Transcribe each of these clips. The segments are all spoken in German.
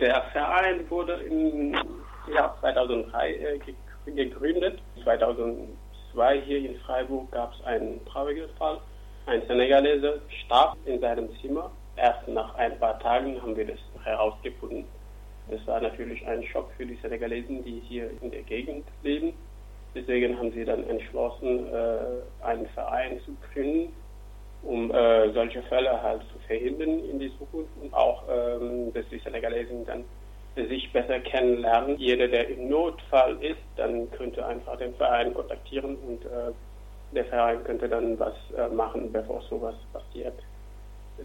Der Verein wurde im Jahr 2003 äh, gegründet. 2002 hier in Freiburg gab es einen traurigen Fall. Ein Senegalese starb in seinem Zimmer. Erst nach ein paar Tagen haben wir das herausgefunden. Das war natürlich ein Schock für die Senegalesen, die hier in der Gegend leben. Deswegen haben sie dann entschlossen, äh, einen Verein zu gründen, um äh, solche Fälle halt zu verhindern in die Zukunft und auch, ähm, dass die Senegalesen dann sich besser kennenlernen. Jeder, der im Notfall ist, dann könnte einfach den Verein kontaktieren und äh, der Verein könnte dann was äh, machen, bevor sowas passiert.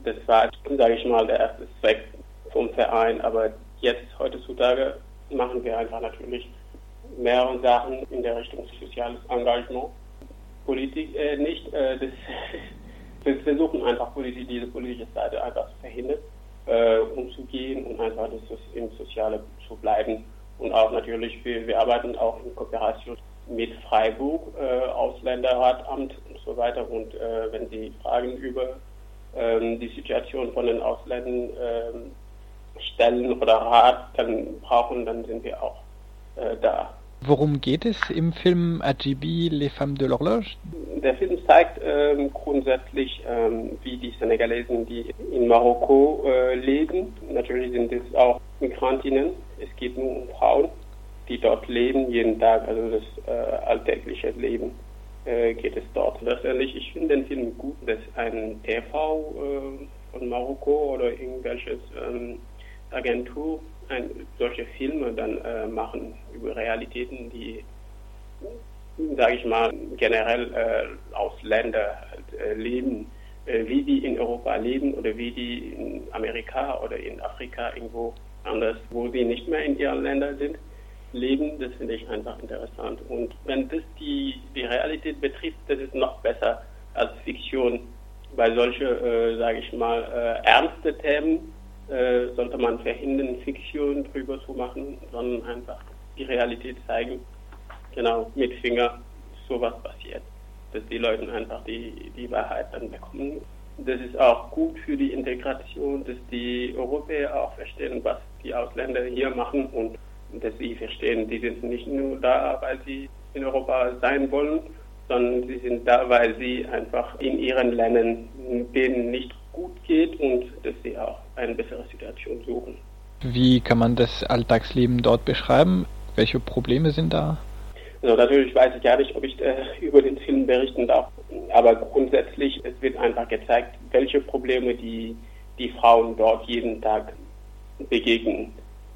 Das war, sage ich mal, der erste Zweck vom Verein, aber jetzt, heutzutage, machen wir einfach natürlich mehrere Sachen in der Richtung soziales Engagement. Politik äh, nicht, äh, das, wir versuchen einfach Politik, diese politische Seite einfach zu verhindern, äh, umzugehen und einfach das im Soziale zu bleiben. Und auch natürlich, wir, wir arbeiten auch in Kooperation mit Freiburg, äh, Ausländerratamt und so weiter. Und äh, wenn Sie Fragen über ähm, die Situation von den Ausländern ähm, stellen oder Rat dann brauchen, dann sind wir auch äh, da. Worum geht es im Film Ajibi, Les Femmes de l'Horloge? Der Film zeigt ähm, grundsätzlich, ähm, wie die Senegalesen, die in Marokko äh, leben, natürlich sind es auch Migrantinnen, es geht nur um Frauen, die dort leben jeden Tag, also das äh, alltägliche Leben äh, geht es dort. Letztendlich, ich finde den Film gut, dass ein TV äh, von Marokko oder irgendwelches ähm, Agentur ein, solche Filme dann äh, machen über Realitäten, die, sage ich mal, generell äh, Ausländer äh, leben, äh, wie die in Europa leben oder wie die in Amerika oder in Afrika irgendwo anders, wo sie nicht mehr in ihren Ländern sind, leben. Das finde ich einfach interessant. Und wenn das die, die Realität betrifft, das ist noch besser als Fiktion, weil solche, äh, sage ich mal, äh, ernste Themen äh, sollte man verhindern, Fiktion drüber zu machen, sondern einfach die Realität zeigen. Genau, mit Finger sowas passiert. Dass die Leute einfach die, die Wahrheit dann bekommen. Das ist auch gut für die Integration, dass die Europäer auch verstehen, was die Ausländer hier machen und dass sie verstehen, die sind nicht nur da, weil sie in Europa sein wollen, sondern sie sind da, weil sie einfach in ihren Ländern denen nicht gut geht und dass sie auch eine bessere Situation suchen. Wie kann man das Alltagsleben dort beschreiben? Welche Probleme sind da? Also natürlich weiß ich gar nicht, ob ich äh, über den Film berichten darf, aber grundsätzlich es wird einfach gezeigt, welche Probleme die, die Frauen dort jeden Tag begegnen,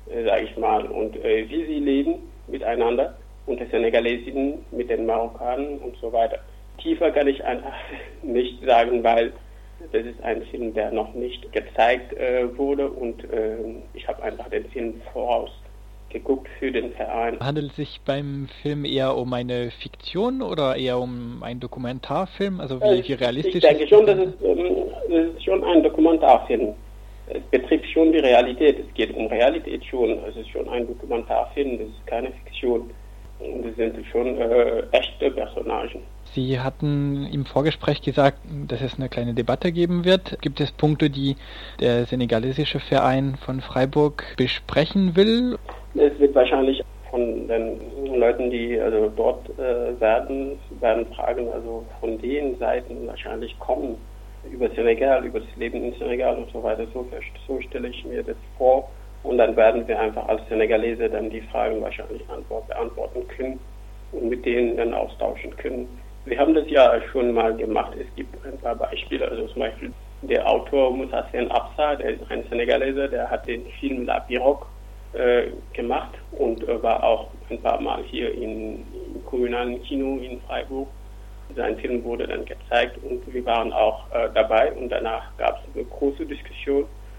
äh, sage ich mal, und äh, wie sie leben miteinander und der Senegalesen mit den Marokkanern und so weiter. Tiefer kann ich einfach nicht sagen, weil das ist ein Film, der noch nicht gezeigt äh, wurde und äh, ich habe einfach den Film voraus geguckt für den Verein. Handelt es sich beim Film eher um eine Fiktion oder eher um einen Dokumentarfilm? Also wie, wie realistisch? Ich denke schon, dass es, ähm, das ist schon ein Dokumentarfilm. Es betrifft schon die Realität. Es geht um Realität schon. Es ist schon ein Dokumentarfilm. Das ist keine Fiktion. Und das sind schon äh, echte Personagen. Sie hatten im Vorgespräch gesagt, dass es eine kleine Debatte geben wird. Gibt es Punkte, die der senegalesische Verein von Freiburg besprechen will? Es wird wahrscheinlich von den Leuten, die also dort äh, werden, werden Fragen also von den Seiten wahrscheinlich kommen über Senegal, über das Leben in Senegal und so weiter. So, so stelle ich mir das vor. Und dann werden wir einfach als Senegalese dann die Fragen wahrscheinlich beantworten können und mit denen dann austauschen können. Wir haben das ja schon mal gemacht. Es gibt ein paar Beispiele. Also zum Beispiel der Autor Moussa Sen Absa, der ist ein Senegaleser, der hat den Film La Pirogue äh, gemacht und äh, war auch ein paar Mal hier in, im kommunalen Kino in Freiburg. Sein Film wurde dann gezeigt und wir waren auch äh, dabei und danach gab es eine große Diskussion